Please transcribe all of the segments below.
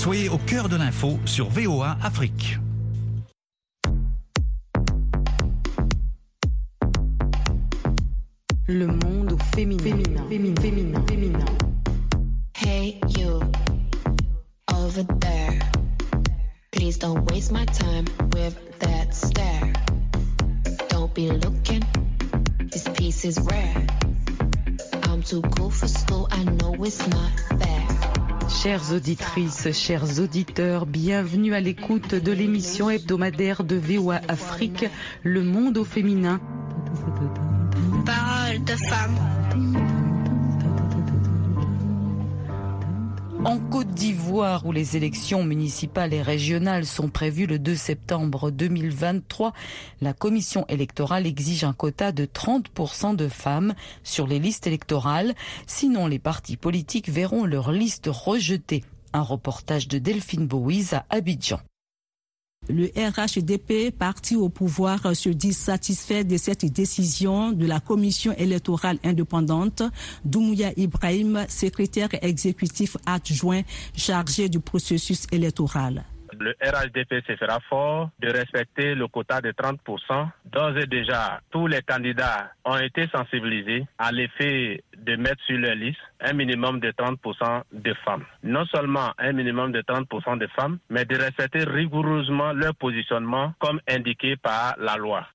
Soyez au cœur de l'info sur VOA Afrique. Le monde au féminin. Féminin. Féminin. Féminin. féminin. Hey you, over there. Please don't waste my time with that stare. Don't be looking, this piece is rare. Chères auditrices, chers auditeurs, bienvenue à l'écoute de l'émission hebdomadaire de VOA Afrique, Le Monde au féminin. Parole de femme. En Côte d'Ivoire, où les élections municipales et régionales sont prévues le 2 septembre 2023, la commission électorale exige un quota de 30% de femmes sur les listes électorales, sinon les partis politiques verront leur liste rejetée. Un reportage de Delphine Bowies à Abidjan. Le RHDP, parti au pouvoir, se dit satisfait de cette décision de la commission électorale indépendante. Doumouya Ibrahim, secrétaire exécutif adjoint chargé du processus électoral. Le RHDP se fera fort de respecter le quota de 30%. D'ores et déjà, tous les candidats ont été sensibilisés à l'effet de mettre sur leur liste un minimum de 30% de femmes. Non seulement un minimum de 30% de femmes, mais de respecter rigoureusement leur positionnement comme indiqué par la loi.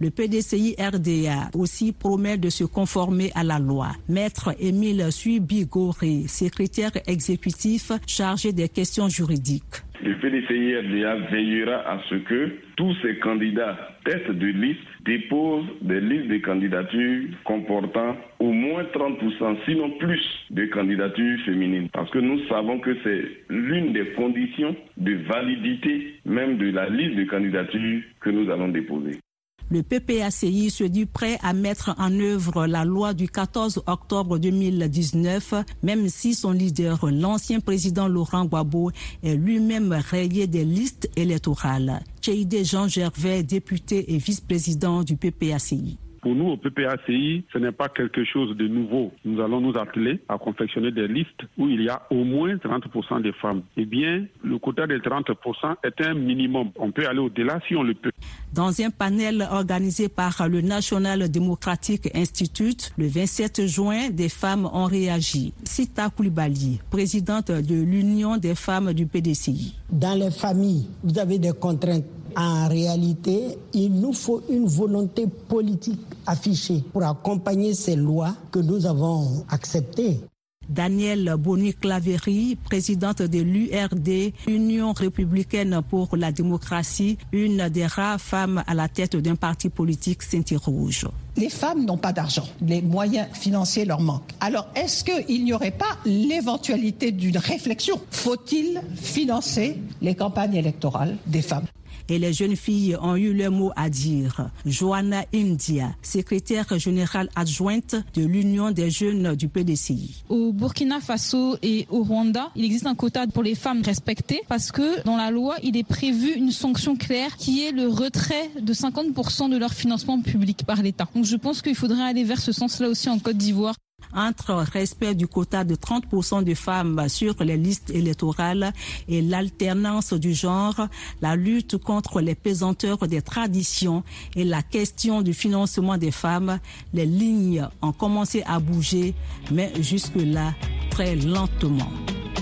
Le PDCI RDA aussi promet de se conformer à la loi. Maître Émile Suibigoré, secrétaire exécutif chargé des questions juridiques. Le PDCI RDA veillera à ce que tous ces candidats tête de liste déposent des listes de candidatures comportant au moins 30%, sinon plus, de candidatures féminines. Parce que nous savons que c'est l'une des conditions de validité même de la liste de candidatures que nous allons déposer. Le PPACI se dit prêt à mettre en œuvre la loi du 14 octobre 2019, même si son leader, l'ancien président Laurent Gbagbo, est lui-même rayé des listes électorales. Cheide Jean Gervais, député et vice-président du PPACI. Pour nous, au PPACI, ce n'est pas quelque chose de nouveau. Nous allons nous atteler à confectionner des listes où il y a au moins 30% de femmes. Eh bien, le quota de 30% est un minimum. On peut aller au-delà si on le peut. Dans un panel organisé par le National Democratic Institute, le 27 juin, des femmes ont réagi. Sita Koulibaly, présidente de l'Union des femmes du PDCI. Dans les familles, vous avez des contraintes en réalité, il nous faut une volonté politique affichée pour accompagner ces lois que nous avons acceptées. Danielle Boni-Claverie, présidente de l'URD, Union républicaine pour la démocratie, une des rares femmes à la tête d'un parti politique Saint-Rouge. Les femmes n'ont pas d'argent, les moyens financiers leur manquent. Alors, est-ce qu'il n'y aurait pas l'éventualité d'une réflexion? Faut-il financer les campagnes électorales des femmes? Et les jeunes filles ont eu leur mot à dire. Joanna India, secrétaire générale adjointe de l'Union des jeunes du PDCI. Au Burkina Faso et au Rwanda, il existe un quota pour les femmes respectées parce que dans la loi, il est prévu une sanction claire qui est le retrait de 50% de leur financement public par l'État. Donc je pense qu'il faudrait aller vers ce sens-là aussi en Côte d'Ivoire entre respect du quota de 30% de femmes sur les listes électorales et l'alternance du genre, la lutte contre les pesanteurs des traditions et la question du financement des femmes, les lignes ont commencé à bouger, mais jusque-là, très lentement.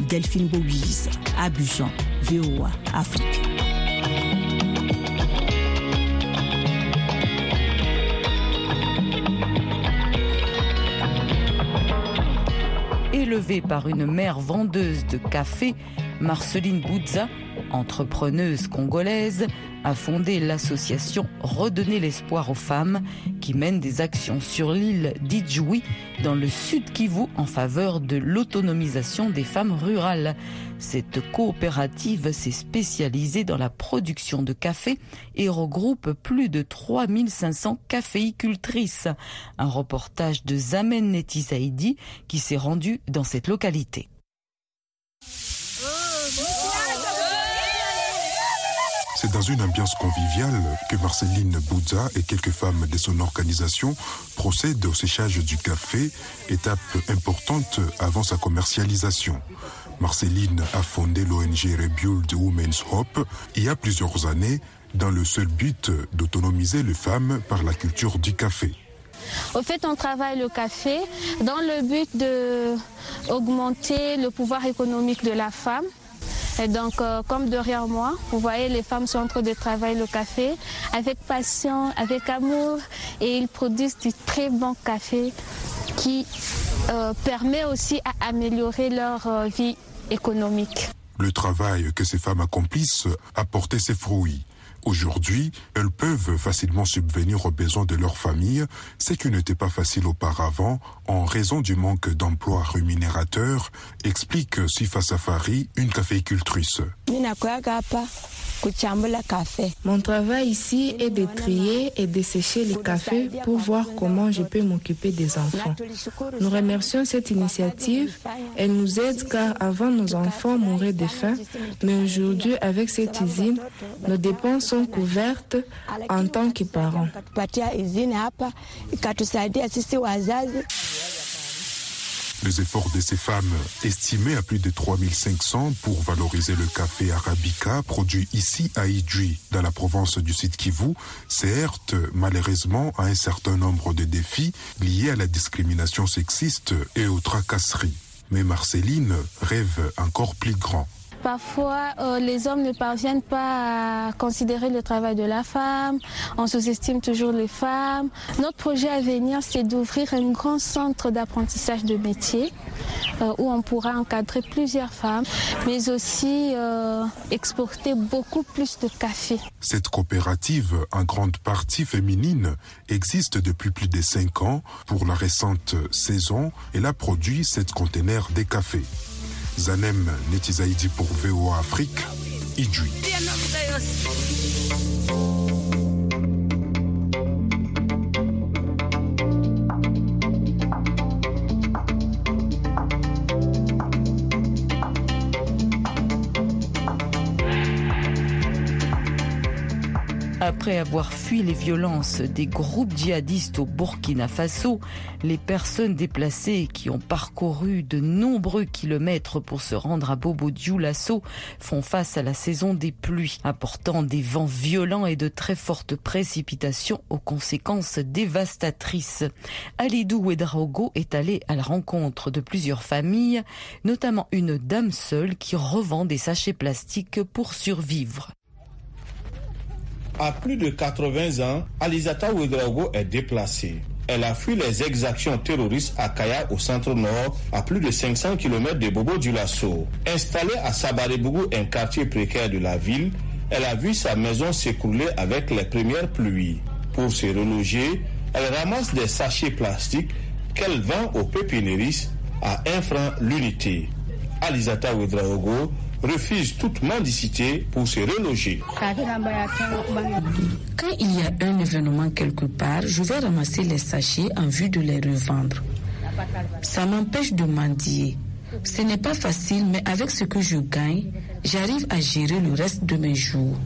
Delphine Bobise, Abidjan, VOA, Afrique. Par une mère vendeuse de café, Marceline Boudza, entrepreneuse congolaise, a fondé l'association Redonner l'espoir aux femmes qui mène des actions sur l'île d'Idjoui dans le sud Kivu en faveur de l'autonomisation des femmes rurales. Cette coopérative s'est spécialisée dans la production de café et regroupe plus de 3500 caféicultrices. Un reportage de Zamen Netisaidi qui s'est rendu dans cette localité. C'est dans une ambiance conviviale que Marceline Boudza et quelques femmes de son organisation procèdent au séchage du café, étape importante avant sa commercialisation. Marceline a fondé l'ONG Rebuild Women's Hope il y a plusieurs années dans le seul but d'autonomiser les femmes par la culture du café. Au fait, on travaille le café dans le but d'augmenter le pouvoir économique de la femme. Et donc, euh, comme derrière moi, vous voyez, les femmes sont en train de travailler le café avec passion, avec amour, et ils produisent du très bon café qui euh, permet aussi à améliorer leur euh, vie économique. Le travail que ces femmes accomplissent a porté ses fruits. Aujourd'hui, elles peuvent facilement subvenir aux besoins de leur famille, ce qui n'était pas facile auparavant en raison du manque d'emplois rémunérateurs, explique Sifa Safari, une caféicultrice. Mon travail ici est de trier et de sécher les cafés pour voir comment je peux m'occuper des enfants. Nous remercions cette initiative. Elle nous aide car avant nos enfants mouraient de faim, mais aujourd'hui avec cette usine, nos dépenses sont couvertes en tant que parents. Les efforts de ces femmes, estimés à plus de 3500 pour valoriser le café arabica produit ici à Idri, dans la province du Sud Kivu, se heurtent malheureusement à un certain nombre de défis liés à la discrimination sexiste et aux tracasseries. Mais Marceline rêve encore plus grand. Parfois, euh, les hommes ne parviennent pas à considérer le travail de la femme. On sous-estime toujours les femmes. Notre projet à venir, c'est d'ouvrir un grand centre d'apprentissage de métier euh, où on pourra encadrer plusieurs femmes, mais aussi euh, exporter beaucoup plus de café. Cette coopérative, en grande partie féminine, existe depuis plus de cinq ans. Pour la récente saison, elle a produit sept conteneurs de café. Zanem Netizaidi pour VOA Afrique, Idjui. Après avoir fui les violences des groupes djihadistes au Burkina Faso, les personnes déplacées qui ont parcouru de nombreux kilomètres pour se rendre à Bobo Dioulasso font face à la saison des pluies, apportant des vents violents et de très fortes précipitations aux conséquences dévastatrices. Alidou Ouedraogo est allé à la rencontre de plusieurs familles, notamment une dame seule qui revend des sachets plastiques pour survivre. À plus de 80 ans, Alizata Ouedraogo est déplacée. Elle a fui les exactions terroristes à Kaya au centre-nord, à plus de 500 km de Bobo du Lasso. Installée à Sabarebougou, un quartier précaire de la ville, elle a vu sa maison s'écrouler avec les premières pluies. Pour se reloger, elle ramasse des sachets plastiques qu'elle vend aux pépiniéristes à 1 franc l'unité. Alizata Ouedraogo refuse toute mendicité pour se reloger. Quand il y a un événement quelque part, je vais ramasser les sachets en vue de les revendre. Ça m'empêche de mendier. Ce n'est pas facile, mais avec ce que je gagne, j'arrive à gérer le reste de mes jours.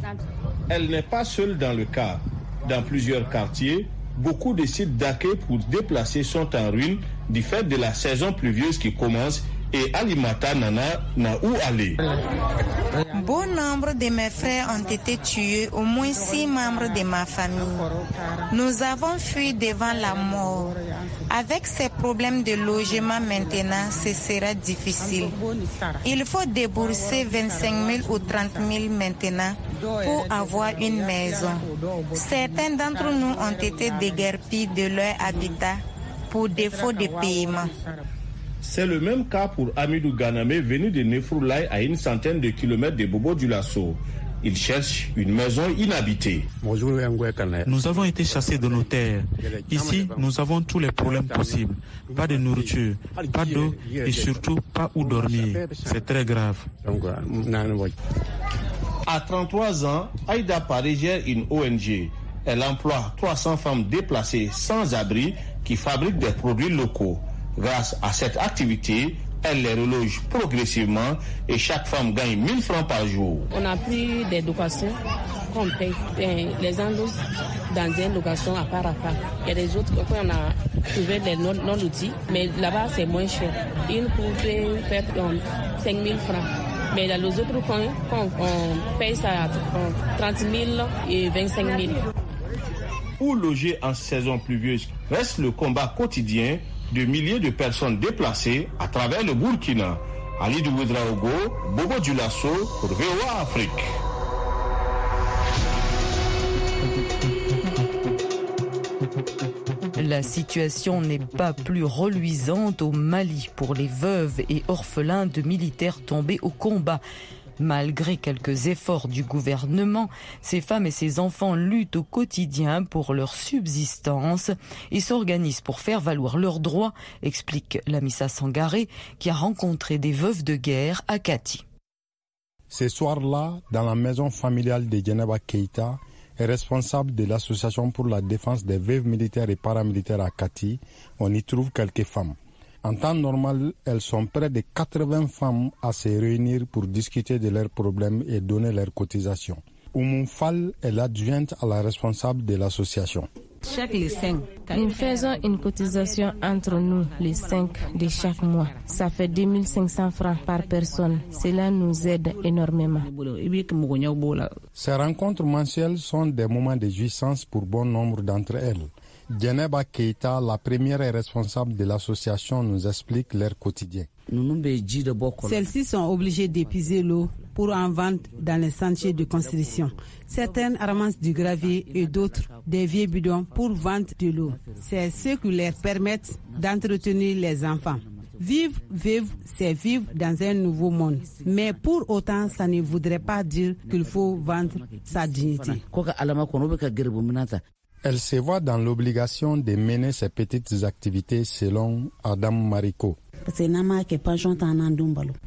Elle n'est pas seule dans le cas. Dans plusieurs quartiers, beaucoup de sites d'accueil pour déplacer sont en ruine du fait de la saison pluvieuse qui commence et Alimata Nana n'a où aller. Bon nombre de mes frères ont été tués, au moins six membres de ma famille. Nous avons fui devant la mort. Avec ces problèmes de logement maintenant, ce sera difficile. Il faut débourser 25 000 ou 30 000 maintenant pour avoir une maison. Certains d'entre nous ont été déguerpis de leur habitat pour défaut de paiement. C'est le même cas pour Amidou Ganame venu de Nefroulaye à une centaine de kilomètres de Bobo du Lasso. Il cherche une maison inhabitée. Nous avons été chassés de nos terres. Ici, nous avons tous les problèmes possibles. Pas de nourriture, pas d'eau et surtout pas où dormir. C'est très grave. À 33 ans, Aïda Paris gère une ONG. Elle emploie 300 femmes déplacées sans abri qui fabriquent des produits locaux. Grâce à cette activité, elle les reloge progressivement et chaque femme gagne 1000 francs par jour. On a pris des dotations fois on paye. les gens dans une location à part à part. Il y a des autres, on a trouvé les non-outils, mais là-bas c'est moins cher. Une pouvait faire 5 000 francs. Mais dans les autres coins, on paye ça à 30 000 et 25 000. Ou loger en saison pluvieuse reste le combat quotidien de milliers de personnes déplacées à travers le Burkina. Ali Ouedraogo, Bobo Dulasso pour VOA Afrique. La situation n'est pas plus reluisante au Mali pour les veuves et orphelins de militaires tombés au combat. Malgré quelques efforts du gouvernement, ces femmes et ces enfants luttent au quotidien pour leur subsistance et s'organisent pour faire valoir leurs droits, explique Lamissa Sangaré, qui a rencontré des veuves de guerre à Kati. Ce soir-là, dans la maison familiale de Geneva Keita, responsable de l'association pour la défense des veuves militaires et paramilitaires à Kati, on y trouve quelques femmes. En temps normal, elles sont près de 80 femmes à se réunir pour discuter de leurs problèmes et donner leurs cotisations. Oumou Fall est l'adjointe à la responsable de l'association. Nous faisons une cotisation entre nous, les cinq de chaque mois. Ça fait 2500 francs par personne. Cela nous aide énormément. Ces rencontres mensuelles sont des moments de jouissance pour bon nombre d'entre elles. Djeneba Keita, la première responsable de l'association, nous explique leur quotidien. Celles-ci sont obligées d'épuiser l'eau pour en vendre dans les sentiers de construction. Certaines ramassent du gravier et d'autres des vieux bidons pour vendre de l'eau. C'est ce qui leur permet d'entretenir les enfants. Vivre, vivre, c'est vivre dans un nouveau monde. Mais pour autant, ça ne voudrait pas dire qu'il faut vendre sa dignité. Elle se voit dans l'obligation de mener ses petites activités selon Adam Mariko.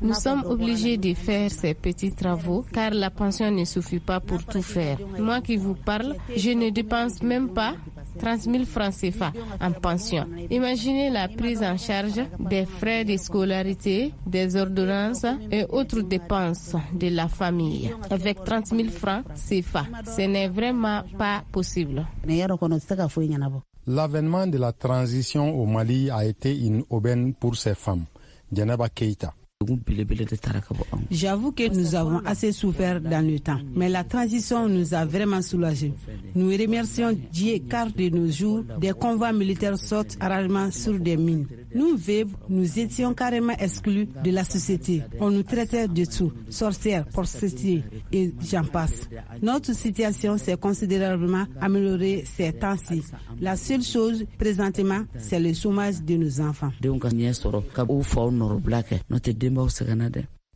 Nous sommes obligés de faire ces petits travaux car la pension ne suffit pas pour tout faire. Moi qui vous parle, je ne dépense même pas 30 000 francs CFA en pension. Imaginez la prise en charge des frais de scolarité, des ordonnances et autres dépenses de la famille. Avec 30 000 francs CFA, ce n'est vraiment pas possible. L'avènement de la transition au Mali a été une aubaine pour ces femmes. J'avoue que nous avons assez souffert dans le temps, mais la transition nous a vraiment soulagés. Nous remercions Dieu car de nos jours, des convois militaires sortent rarement sur des mines. Nous, veuves, nous étions carrément exclus de la société. On nous traitait de tout, sorcières, prostituées et j'en passe. Notre situation s'est considérablement améliorée ces temps-ci. La seule chose présentement, c'est le chômage de nos enfants.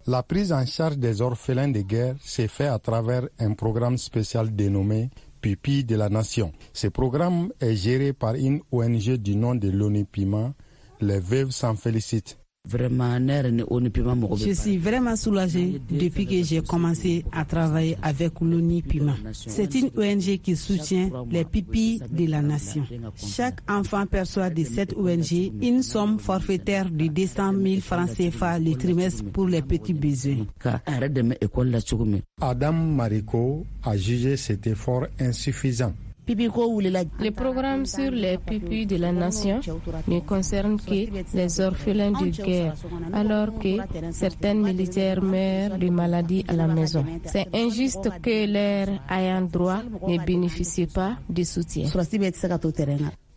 La prise en charge des orphelins de guerre s'est fait à travers un programme spécial dénommé Pupille de la Nation. Ce programme est géré par une ONG du nom de l'ONU Pima. Les veuves s'en félicitent. Je suis vraiment soulagée depuis que j'ai commencé à travailler avec l'ONU Pima. C'est une ONG qui soutient les pipis de la nation. Chaque enfant perçoit de cette ONG une somme forfaitaire de 200 000 francs CFA le trimestre pour les petits besoins. Adam Mariko a jugé cet effort insuffisant. Le programme sur les pupilles de la nation ne concerne que les orphelins de guerre, alors que certains militaires meurent de maladies à la maison. C'est injuste que leurs ayants droit ne bénéficient pas de soutien.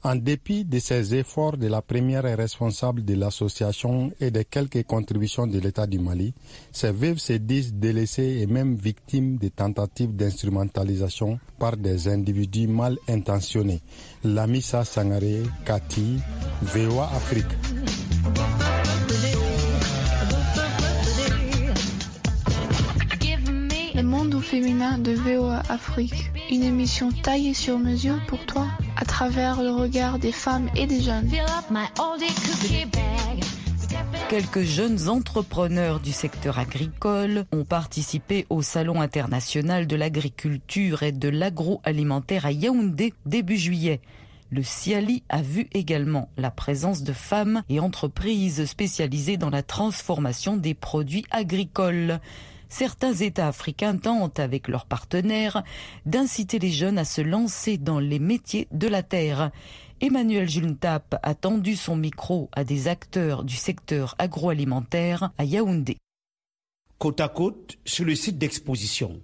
En dépit de ces efforts de la première responsable de l'association et de quelques contributions de l'État du Mali, ces veuves se disent délaissées et même victimes de tentatives d'instrumentalisation par des individus mal intentionnés. Lamissa Sangare, Kati, VOA Afrique. Le monde au féminin de VOA Afrique, une émission taillée sur mesure pour toi à travers le regard des femmes et des jeunes. Quelques jeunes entrepreneurs du secteur agricole ont participé au Salon international de l'agriculture et de l'agroalimentaire à Yaoundé début juillet. Le CIALI a vu également la présence de femmes et entreprises spécialisées dans la transformation des produits agricoles. Certains États africains tentent, avec leurs partenaires, d'inciter les jeunes à se lancer dans les métiers de la terre. Emmanuel Juntap a tendu son micro à des acteurs du secteur agroalimentaire à Yaoundé. Côte à côte, sur le site d'exposition,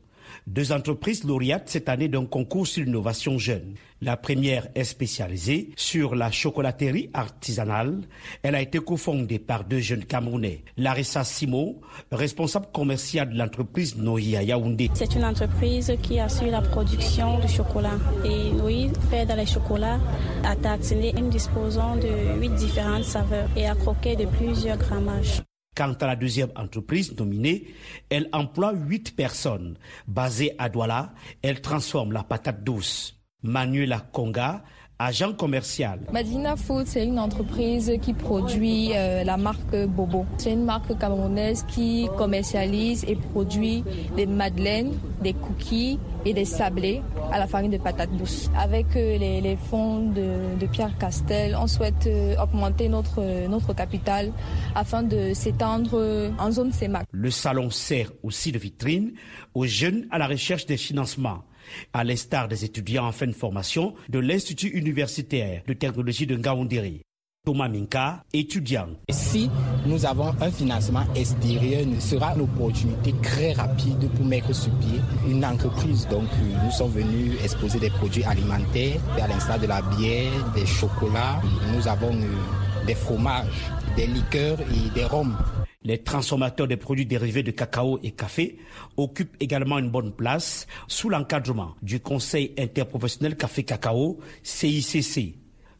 deux entreprises lauréates cette année d'un concours sur l'innovation jeune. La première est spécialisée sur la chocolaterie artisanale. Elle a été cofondée par deux jeunes Camerounais. Larissa Simo, responsable commerciale de l'entreprise Noïa Yaoundé. C'est une entreprise qui assure la production de chocolat. Et Noï fait dans les chocolats à tartiner. Nous disposons de huit différentes saveurs et à croquer de plusieurs grammages. Quant à la deuxième entreprise nominée, elle emploie huit personnes. Basée à Douala, elle transforme la patate douce. Manuela Konga, agent commercial. Madina Food, c'est une entreprise qui produit euh, la marque Bobo. C'est une marque camerounaise qui commercialise et produit des madeleines, des cookies et des sablés à la farine de patate douce. Avec euh, les, fonds de, Pierre Castel, on souhaite euh, augmenter notre, notre capital afin de s'étendre en zone CEMAC. Le salon sert aussi de vitrine aux jeunes à la recherche des financements à l'instar des étudiants en fin de formation de l'Institut universitaire de technologie de Ngaoundiri. Thomas Minka, étudiant. Si nous avons un financement extérieur, ce sera une opportunité très rapide pour mettre sur pied une entreprise. Donc, nous sommes venus exposer des produits alimentaires, à l'instar de la bière, des chocolats. Nous avons euh, des fromages, des liqueurs et des rhums. Les transformateurs des produits dérivés de cacao et café occupent également une bonne place sous l'encadrement du Conseil interprofessionnel café-cacao, CICC.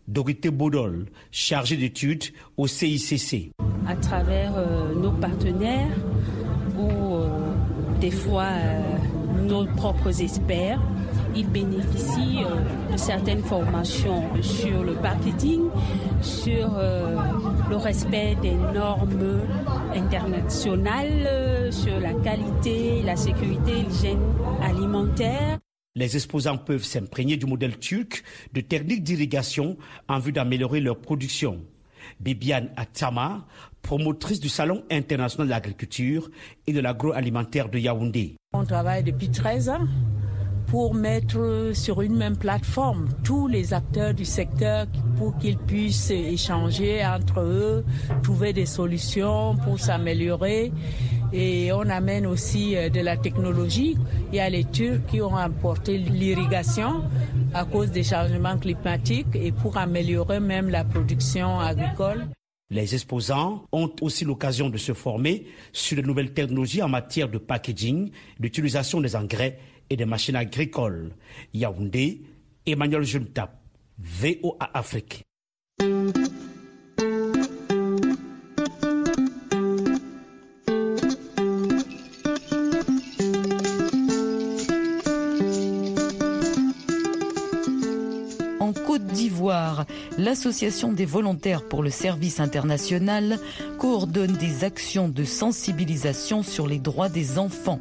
Dorité Baudol, chargée d'études au CICC. À travers euh, nos partenaires ou euh, des fois euh, nos propres experts, ils bénéficient de certaines formations sur le marketing, sur le respect des normes internationales, euh, sur la qualité, la sécurité, l'hygiène alimentaire. Les exposants peuvent s'imprégner du modèle turc de techniques d'irrigation en vue d'améliorer leur production. Bibiane Atama, promotrice du Salon international de l'agriculture et de l'agroalimentaire de Yaoundé. On travaille depuis 13 ans pour mettre sur une même plateforme tous les acteurs du secteur pour qu'ils puissent échanger entre eux, trouver des solutions pour s'améliorer. Et on amène aussi euh, de la technologie. Il y a les Turcs qui ont apporté l'irrigation à cause des changements climatiques et pour améliorer même la production agricole. Les exposants ont aussi l'occasion de se former sur de nouvelles technologies en matière de packaging, d'utilisation des engrais et des machines agricoles. Yaoundé, Emmanuel Juntap, VOA Afrique. l'Association des volontaires pour le service international coordonne des actions de sensibilisation sur les droits des enfants.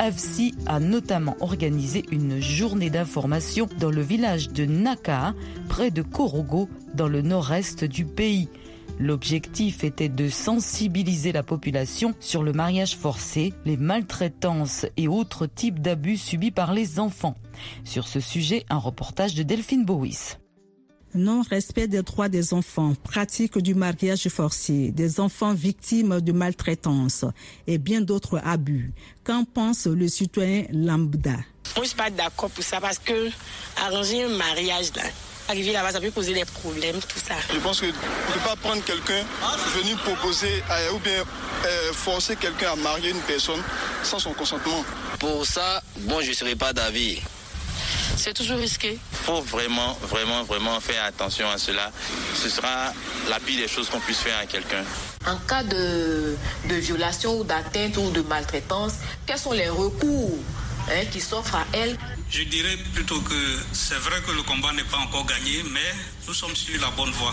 AFSI a notamment organisé une journée d'information dans le village de Naka, près de Korogo, dans le nord-est du pays. L'objectif était de sensibiliser la population sur le mariage forcé, les maltraitances et autres types d'abus subis par les enfants. Sur ce sujet, un reportage de Delphine Bowis non-respect des droits des enfants, pratique du mariage forcé, des enfants victimes de maltraitance et bien d'autres abus. Qu'en pense le citoyen lambda? Moi, je suis pas d'accord pour ça parce que arranger un mariage là, arriver là-bas, ça peut poser des problèmes, tout ça. Je pense que ne peut pas prendre quelqu'un, venir proposer ou bien euh, forcer quelqu'un à marier une personne sans son consentement. Pour ça, bon, je ne serai pas d'avis. C'est toujours risqué. Il faut vraiment, vraiment, vraiment faire attention à cela. Ce sera la pire des choses qu'on puisse faire à quelqu'un. En cas de, violation ou d'atteinte ou de maltraitance, quels sont les recours hein, qui s'offrent à elle? Je dirais plutôt que c'est vrai que le combat n'est pas encore gagné, mais nous sommes sur la bonne voie.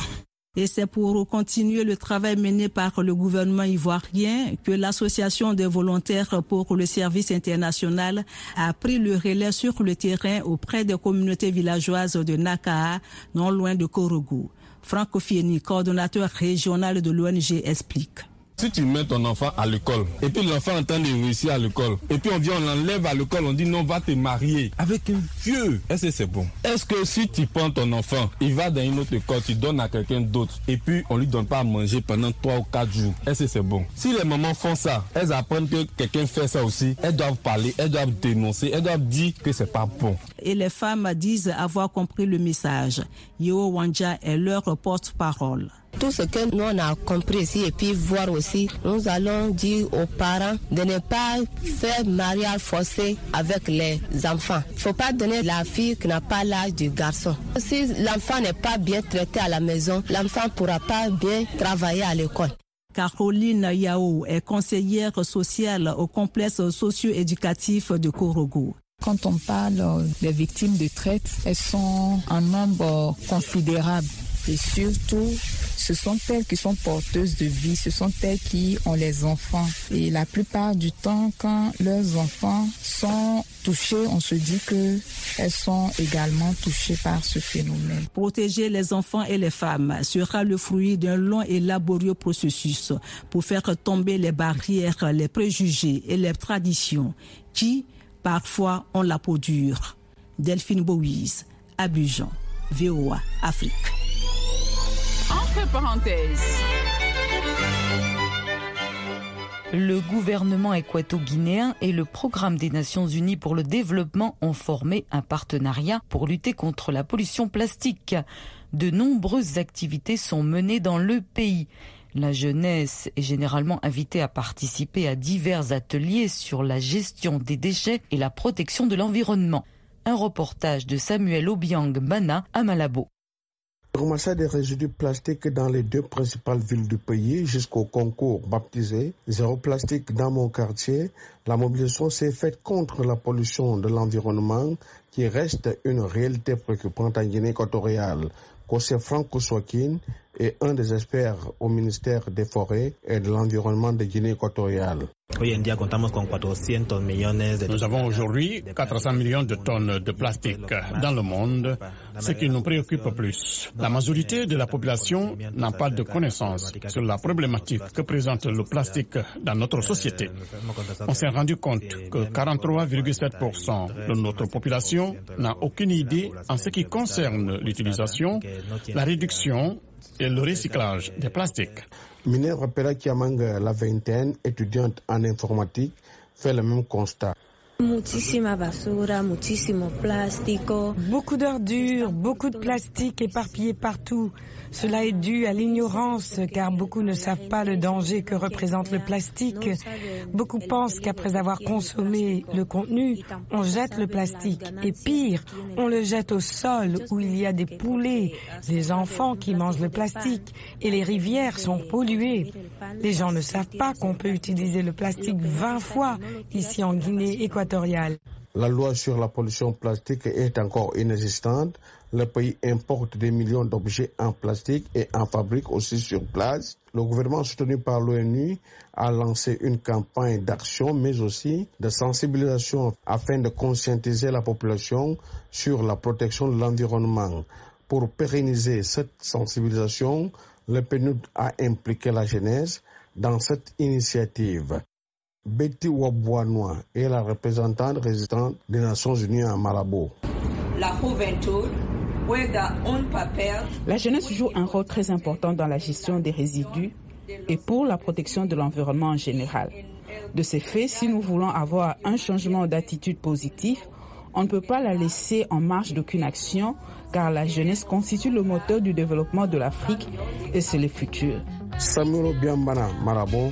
Et c'est pour continuer le travail mené par le gouvernement ivoirien que l'Association des volontaires pour le service international a pris le relais sur le terrain auprès des communautés villageoises de Nakaa, non loin de Korogo. Franck Fieni, coordonnateur régional de l'ONG, explique. Si tu mets ton enfant à l'école, et puis l'enfant entend de réussir à l'école, et puis on vient, on l'enlève à l'école, on dit non, va te marier avec un vieux. Est-ce que c'est bon? Est-ce que si tu prends ton enfant, il va dans une autre école, tu donnes à quelqu'un d'autre, et puis on lui donne pas à manger pendant 3 ou 4 jours, est-ce que c'est bon? Si les mamans font ça, elles apprennent que quelqu'un fait ça aussi, elles doivent parler, elles doivent dénoncer, elles doivent dire que c'est pas bon. Et les femmes disent avoir compris le message. Yo Wanja est leur porte-parole. Tout ce que nous on a compris ici et puis voir aussi, nous allons dire aux parents de ne pas faire mariage forcé avec les enfants. Il ne faut pas donner la fille qui n'a pas l'âge du garçon. Si l'enfant n'est pas bien traité à la maison, l'enfant ne pourra pas bien travailler à l'école. Caroline Yao est conseillère sociale au complexe socio-éducatif de Korogo. Quand on parle des victimes de traite, elles sont en nombre considérable. Et surtout, ce sont elles qui sont porteuses de vie, ce sont elles qui ont les enfants. Et la plupart du temps, quand leurs enfants sont touchés, on se dit que elles sont également touchées par ce phénomène. Protéger les enfants et les femmes sera le fruit d'un long et laborieux processus pour faire tomber les barrières, les préjugés et les traditions qui, parfois, ont la peau dure. Delphine Bouise, Abidjan, VOA, Afrique. Le gouvernement équato-guinéen et le programme des Nations Unies pour le développement ont formé un partenariat pour lutter contre la pollution plastique. De nombreuses activités sont menées dans le pays. La jeunesse est généralement invitée à participer à divers ateliers sur la gestion des déchets et la protection de l'environnement. Un reportage de Samuel Obiang Bana à Malabo. Ramassage des résidus plastiques dans les deux principales villes du pays jusqu'au concours baptisé Zéro plastique dans mon quartier. La mobilisation s'est faite contre la pollution de l'environnement qui reste une réalité préoccupante en Guinée équatoriale. Franco est un des experts au ministère des Forêts et de l'Environnement de Guinée équatoriale. Nous avons aujourd'hui 400 millions de tonnes de plastique dans le monde, ce qui nous préoccupe plus. La majorité de la population n'a pas de connaissances sur la problématique que présente le plastique dans notre société. On s'est rendu compte que 43,7% de notre population n'a aucune idée en ce qui concerne l'utilisation, la réduction et le recyclage des plastiques. Minerva Pera Kiamang, la vingtaine, étudiante en informatique, fait le même constat. Beaucoup d'ordures, beaucoup de plastique éparpillé partout. Cela est dû à l'ignorance car beaucoup ne savent pas le danger que représente le plastique. Beaucoup pensent qu'après avoir consommé le contenu, on jette le plastique. Et pire, on le jette au sol où il y a des poulets, des enfants qui mangent le plastique et les rivières sont polluées. Les gens ne savent pas qu'on peut utiliser le plastique 20 fois ici en Guinée équatoriale. La loi sur la pollution plastique est encore inexistante. Le pays importe des millions d'objets en plastique et en fabrique aussi sur place. Le gouvernement soutenu par l'ONU a lancé une campagne d'action mais aussi de sensibilisation afin de conscientiser la population sur la protection de l'environnement. Pour pérenniser cette sensibilisation, le PNUD a impliqué la jeunesse dans cette initiative. Betty Wabouanois est la représentante résidente des Nations Unies à Malabo. La juventud la jeunesse joue un rôle très important dans la gestion des résidus et pour la protection de l'environnement en général. De ces faits, si nous voulons avoir un changement d'attitude positif, on ne peut pas la laisser en marge d'aucune action car la jeunesse constitue le moteur du développement de l'Afrique et c'est le futur. Samuel Biambana Marabo